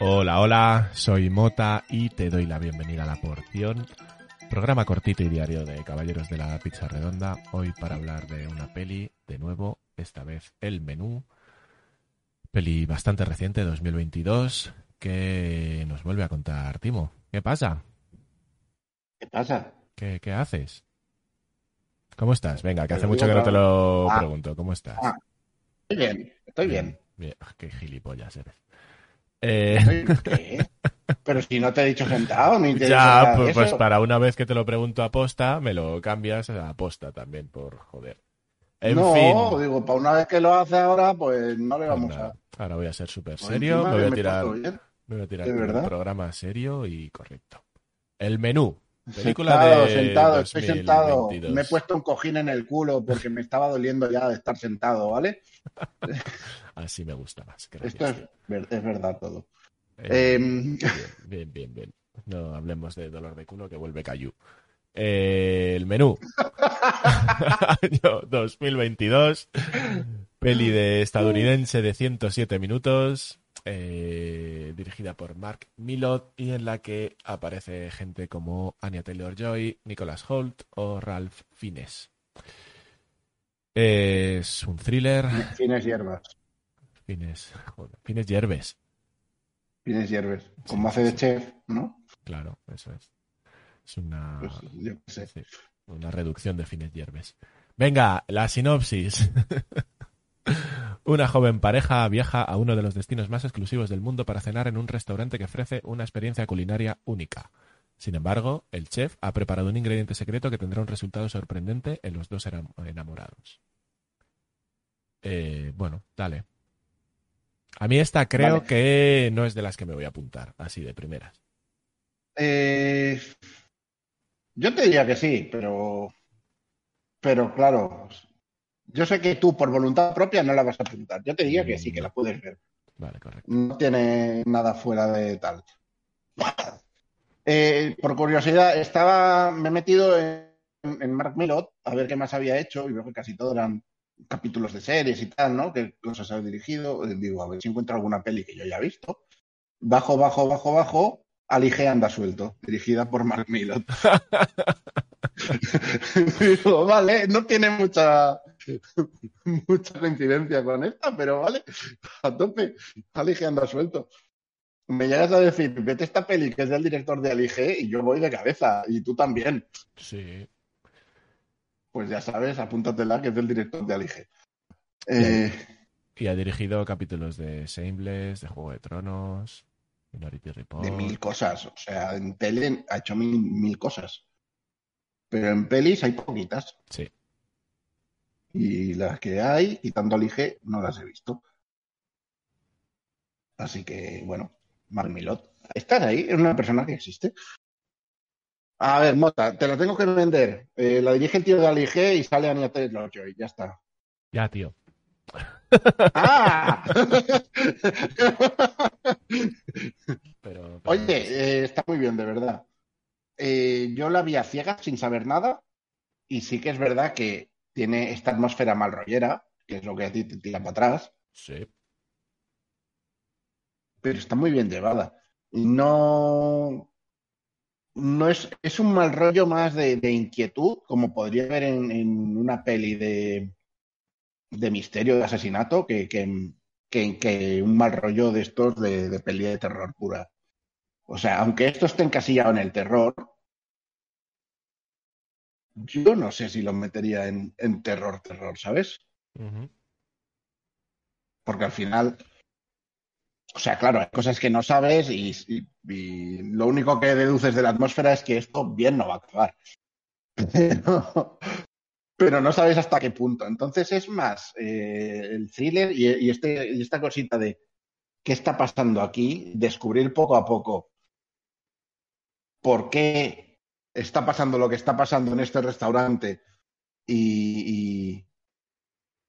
Hola, hola, soy Mota y te doy la bienvenida a La Porción, programa cortito y diario de Caballeros de la Pizza Redonda, hoy para hablar de una peli, de nuevo, esta vez El Menú, peli bastante reciente, 2022, que nos vuelve a contar Timo. ¿Qué pasa? ¿Qué pasa? ¿Qué, qué haces? ¿Cómo estás? Venga, que hace mucho que no te lo Ah. pregunto. ¿Cómo estás? Ah, Estoy bien, estoy bien. Bien. Ah, Qué gilipollas eres. Eh, ¿Qué? Pero si no te he dicho sentado, ni te he dicho ya, pues, pues para una vez que te lo pregunto a posta, me lo cambias a posta también, por joder. En no, fin. digo, para una vez que lo hace ahora, pues no le vamos a... Ahora voy a ser súper serio, me voy a me tirar, bien. me voy a tirar ¿De con un programa serio y correcto. El menú. Película Sentado, de sentado, estoy sentado. 2022. Me he puesto un cojín en el culo porque me estaba doliendo ya de estar sentado, ¿vale? Así me gusta más. gracias, Esto es, tío. ver- es verdad todo. Eh, Em, Bien, bien, bien, bien. No hablemos de dolor de culo que vuelve Cayu. Eh, el menú. Año 2022. Peli de estadounidense de 107 minutos. Eh, dirigida por Mark Millot y en la que aparece gente como Anya Taylor Joy, Nicholas Holt o Ralph Fiennes. Es un thriller. Fines hierbas. Fiennes, joder, Fiennes Yerbes. Fines hierbas. Como hace de chef, ¿no? Claro, eso es. Es una. Pues yo sé. Sí, una reducción de fines hierbes. Venga, la sinopsis. Una joven pareja viaja a uno de los destinos más exclusivos del mundo para cenar en un restaurante que ofrece una experiencia culinaria única. Sin embargo, el chef ha preparado un ingrediente secreto que tendrá un resultado sorprendente en los dos enam- enamorados. Eh, bueno, dale. A mí esta creo Vale. que no es de las que me voy a apuntar, así de primeras. Eh, yo te diría que sí, pero, pero claro, yo sé que tú por voluntad propia no la vas a apuntar. Yo te diría que sí, que la puedes ver. Vale, correcto. No tiene nada fuera de tal. Eh, por curiosidad, estaba, me he metido en, en Mark Millot a ver qué más había hecho y veo que casi todo eran capítulos de series y tal, ¿no? Qué cosas ha dirigido. Digo, a ver si encuentro alguna peli que yo haya visto. Bajo, bajo, bajo, bajo. Alige anda suelto, dirigida por Mark Millot. Digo, vale, no tiene mucha mucha coincidencia con esta, pero vale, a tope. Alige anda suelto. Me llegas a decir, vete esta peli que es del director de Alige y yo voy de cabeza, y tú también. Sí. Pues ya sabes, apúntatela que es del director de Alige. Eh, Y ha dirigido capítulos de Shameless, de Juego de Tronos, Minority Report. de mil cosas, o sea, en tele ha hecho mil, mil cosas. Pero en pelis hay poquitas. Sí. Y las que hay, quitando Alige, no las he visto. Así que, bueno, Mark Milot. ¿Estás ahí? Es una persona que existe. A ver, Mota, te la tengo que vender. Eh, la dirige el tío de Alige y sale Anya Taylor-Joy. Ya está. Ya, tío. ¡Ah! Pero, pero- Oye, eh, está muy bien, de verdad. Eh, yo la vi a ciegas sin saber nada y sí que es verdad que tiene esta atmósfera mal rollera, que es lo que a ti te tira para atrás, Sí. pero está muy bien llevada. No, no es, es un mal rollo más de, de inquietud, como podría haber en, en una peli de, de misterio, de asesinato, que, que, que- que un mal rollo de estos de, de peli de terror pura. O sea, aunque esto esté encasillado en el terror, yo no sé si lo metería en, en terror, terror, ¿sabes? Porque al final, o sea, claro, hay cosas que no sabes y, y- y lo único que deduces de la atmósfera es que esto bien no va a acabar. Pero, pero no sabes hasta qué punto. Entonces es más eh, el thriller y, y este, y esta cosita de qué está pasando aquí, descubrir poco a poco por qué está pasando lo que está pasando en este restaurante y,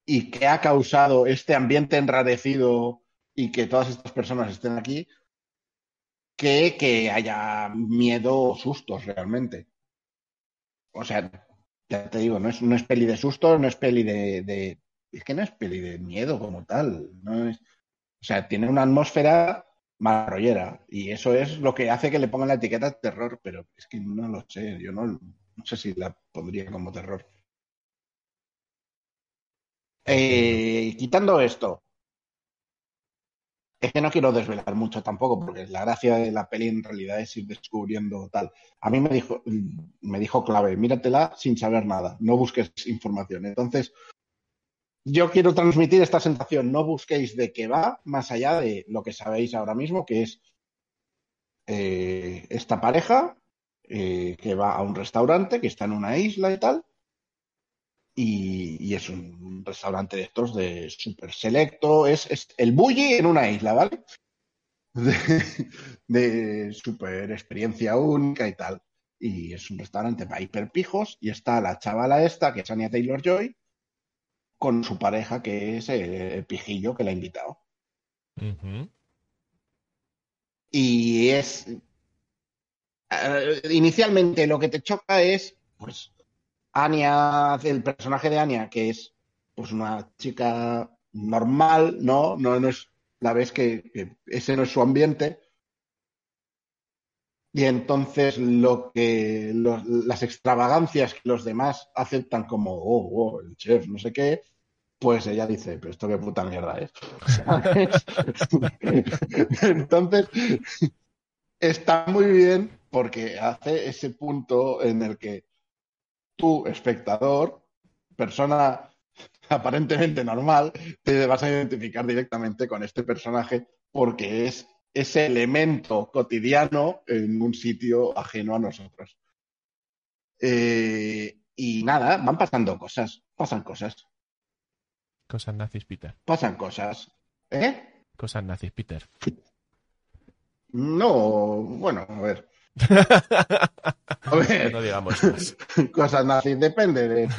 y, qué ha causado este ambiente enrarecido y que todas estas personas estén aquí, que, que haya miedo o sustos realmente. O sea, Ya te digo, no es, no es peli de susto, no es peli de, de- Es que no es peli de miedo como tal. No es... O sea, tiene una atmósfera marrollera. Y eso es lo que hace que le pongan la etiqueta terror, pero es que no lo sé. Yo no, no sé si la pondría como terror. Eh, quitando esto, es que no quiero desvelar mucho tampoco, porque la gracia de la peli en realidad es ir descubriendo tal. A mí me dijo, me dijo clave, míratela sin saber nada, no busques información. Entonces, yo quiero transmitir esta sensación, no busquéis de qué va, más allá de lo que sabéis ahora mismo, que es eh, esta pareja eh, que va a un restaurante, que está en una isla y tal, y, es un restaurante de estos de súper selecto, es, el bully en una isla, ¿vale? De, de súper experiencia única y tal. Y es un restaurante para hiperpijos y está la chavala esta, que es Anya Taylor-Joy, con su pareja, que es el, el pijillo que la ha invitado. Y es... eh, inicialmente lo que te choca es, pues, Anya, el personaje de Anya, que es pues una chica normal, ¿no? No, no es, la ves que, que ese no es su ambiente. Y entonces lo que las extravagancias que los demás aceptan como, oh, oh, el chef, no sé qué, pues ella dice, pero esto qué puta mierda es. Entonces, está muy bien porque hace ese punto en el que tú, espectador, persona aparentemente normal, te vas a identificar directamente con este personaje porque es ese elemento cotidiano en un sitio ajeno a nosotros. Eh, y nada, van pasando cosas, pasan cosas, Cosas nazis, Peter. pasan cosas. ¿Eh? Cosas nazis, Peter. No, bueno, a ver. A ver. No digamos más. cosas nazis, depende de.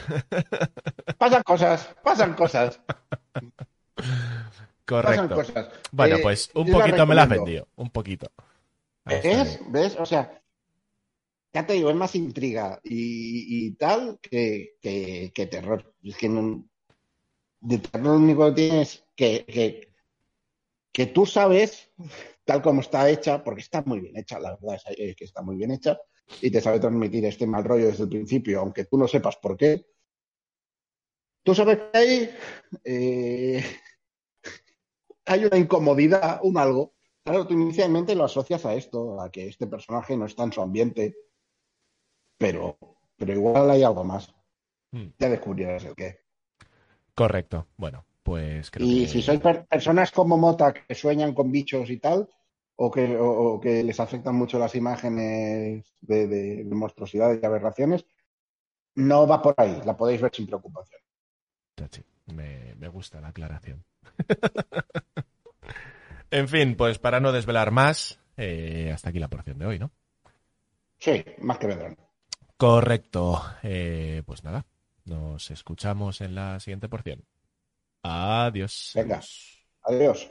Pasan cosas, pasan cosas, pasan Correcto. cosas. Bueno, Eh, pues un la poquito me la has vendido. Un poquito. Está ¿Ves? ¿Ves? O sea, ya te digo, es más intriga y, y tal que, que, que terror. Es que no- de terror lo único que tienes que, que, que tú sabes, tal como está hecha, porque está muy bien hecha, la verdad es eh, que está muy bien hecha, y te sabe transmitir este mal rollo desde el principio, aunque tú no sepas por qué. Tú sabes que hay, eh, hay una incomodidad, un algo. Claro, tú inicialmente lo asocias a esto, a que este personaje no está en su ambiente, pero, pero igual hay algo más. Hmm. Ya descubrirás el qué. Correcto. Bueno, pues creo Y que... si sois per- personas como Mota que sueñan con bichos y tal, o que, o, o que les afectan mucho las imágenes de, de- de monstruosidades y aberraciones, no va por ahí, la podéis ver sin preocupación. Me, me gusta la aclaración. en fin, pues para no desvelar más, eh, hasta aquí la porción de hoy, ¿no? Sí, más que vendrán. Correcto. Eh, pues nada, nos escuchamos en la siguiente porción. Adiós. Venga. Adiós.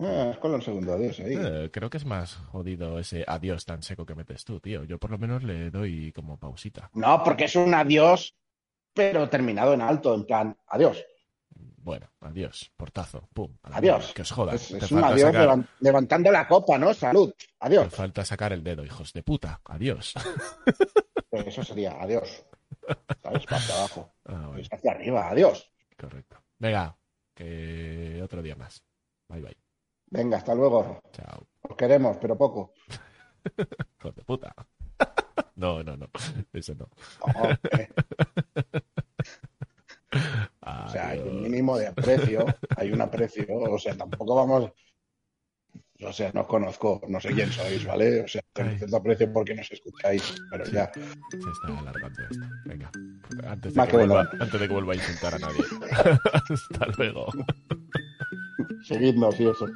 Ah, es con el segundo adiós ahí. Eh, creo que es más jodido ese adiós tan seco que metes tú, tío. Yo por lo menos le doy como pausita. No, porque es un adiós, pero terminado en alto, en plan, adiós. Bueno, adiós, portazo, pum. Adiós. Que os joda. Es, un adiós sacar- levantando la copa, ¿no? Salud. te Adiós. falta sacar el dedo, hijos de puta. Adiós. Pues eso sería adiós. ¿Sabes? Para abajo. Ah, bueno, hacia arriba, adiós. correcto. Venga, que otro día más. Bye bye. Venga, hasta luego. Chao. Os queremos, pero poco. Hijos de puta. No, no, no. Eso no. O sea. Mínimo de aprecio, hay un aprecio, o sea, tampoco vamos, o sea, no os conozco, no sé quién sois, ¿vale? O sea, Ay. cierto aprecio porque nos escucháis, pero ya, Se está alargando esto. Venga. Antes de, Más que que vuelva, antes de que vuelva a insultar a nadie. Hasta luego. seguidnos y eso.